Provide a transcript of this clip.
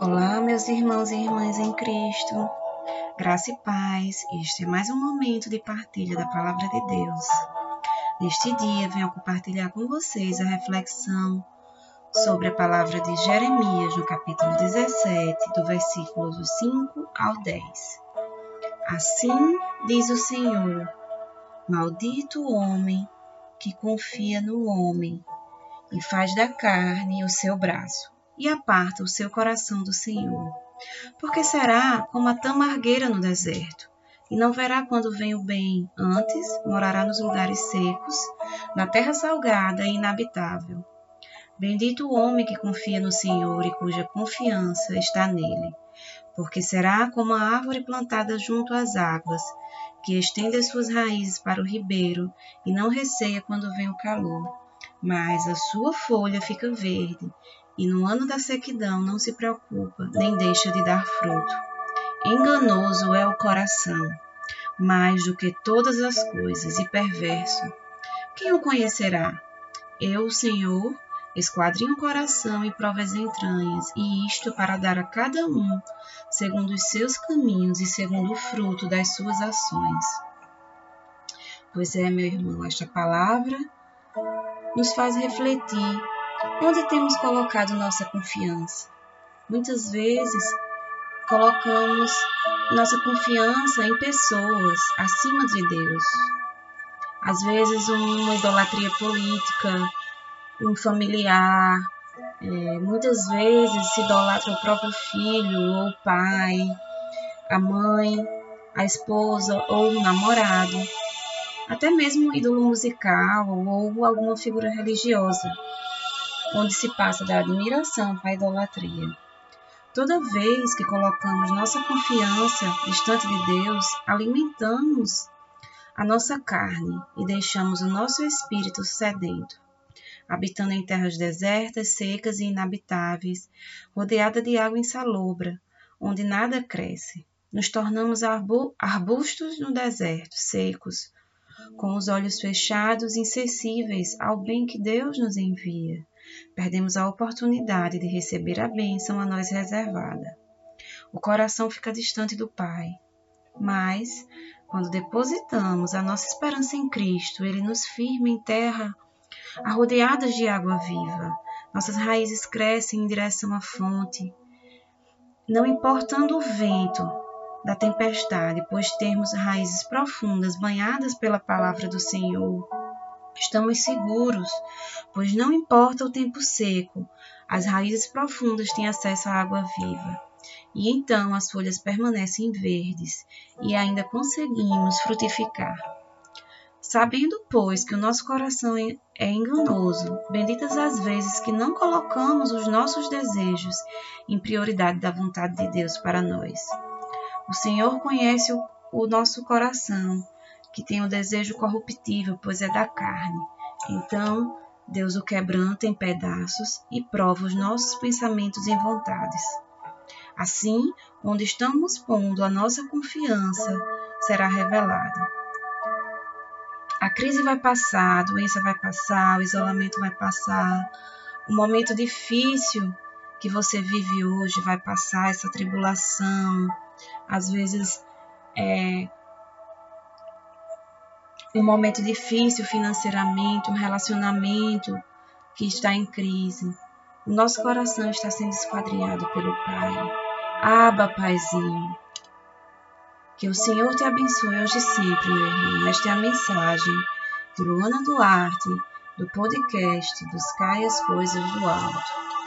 Olá, meus irmãos e irmãs em Cristo, graça e paz. Este é mais um momento de partilha da Palavra de Deus. Neste dia, venho compartilhar com vocês a reflexão sobre a palavra de Jeremias, no capítulo 17, do versículo 5 ao 10. Assim diz o Senhor: Maldito o homem que confia no homem e faz da carne o seu braço e aparta o seu coração do Senhor. Porque será como a tamargueira no deserto, e não verá quando vem o bem, antes morará nos lugares secos, na terra salgada e inabitável. Bendito o homem que confia no Senhor e cuja confiança está nele, porque será como a árvore plantada junto às águas, que estende as suas raízes para o ribeiro e não receia quando vem o calor, mas a sua folha fica verde e no ano da sequidão não se preocupa, nem deixa de dar fruto. Enganoso é o coração, mais do que todas as coisas, e perverso. Quem o conhecerá? Eu, o Senhor, esquadrinho o coração e provo as entranhas, e isto para dar a cada um, segundo os seus caminhos e segundo o fruto das suas ações. Pois é, meu irmão, esta palavra nos faz refletir Onde temos colocado nossa confiança? Muitas vezes colocamos nossa confiança em pessoas acima de Deus. Às vezes, uma idolatria política, um familiar, é, muitas vezes se idolatra o próprio filho ou o pai, a mãe, a esposa ou o namorado, até mesmo um ídolo musical ou alguma figura religiosa onde se passa da admiração a idolatria. Toda vez que colocamos nossa confiança distante de Deus, alimentamos a nossa carne e deixamos o nosso espírito sedento, habitando em terras desertas, secas e inabitáveis, rodeada de água insalobra, onde nada cresce. Nos tornamos arbustos no deserto, secos, com os olhos fechados, insensíveis ao bem que Deus nos envia perdemos a oportunidade de receber a bênção a nós reservada. O coração fica distante do Pai, mas quando depositamos a nossa esperança em Cristo, Ele nos firma em terra arrodeadas de água viva. Nossas raízes crescem em direção à fonte, não importando o vento da tempestade, pois temos raízes profundas banhadas pela palavra do Senhor. Estamos seguros, pois não importa o tempo seco, as raízes profundas têm acesso à água viva. E então as folhas permanecem verdes e ainda conseguimos frutificar. Sabendo, pois, que o nosso coração é enganoso, benditas as vezes que não colocamos os nossos desejos em prioridade da vontade de Deus para nós. O Senhor conhece o, o nosso coração que tem o desejo corruptível, pois é da carne. Então, Deus o quebranta em pedaços e prova os nossos pensamentos e vontades. Assim, onde estamos pondo a nossa confiança será revelada. A crise vai passar, a doença vai passar, o isolamento vai passar, o momento difícil que você vive hoje vai passar, essa tribulação, às vezes é, um momento difícil financeiramente, um relacionamento que está em crise. O nosso coração está sendo esquadrinhado pelo Pai. Aba, Paizinho. Que o Senhor te abençoe hoje e sempre, meu irmão. Esta é a mensagem de Luana Duarte, do podcast Buscai as Coisas do Alto.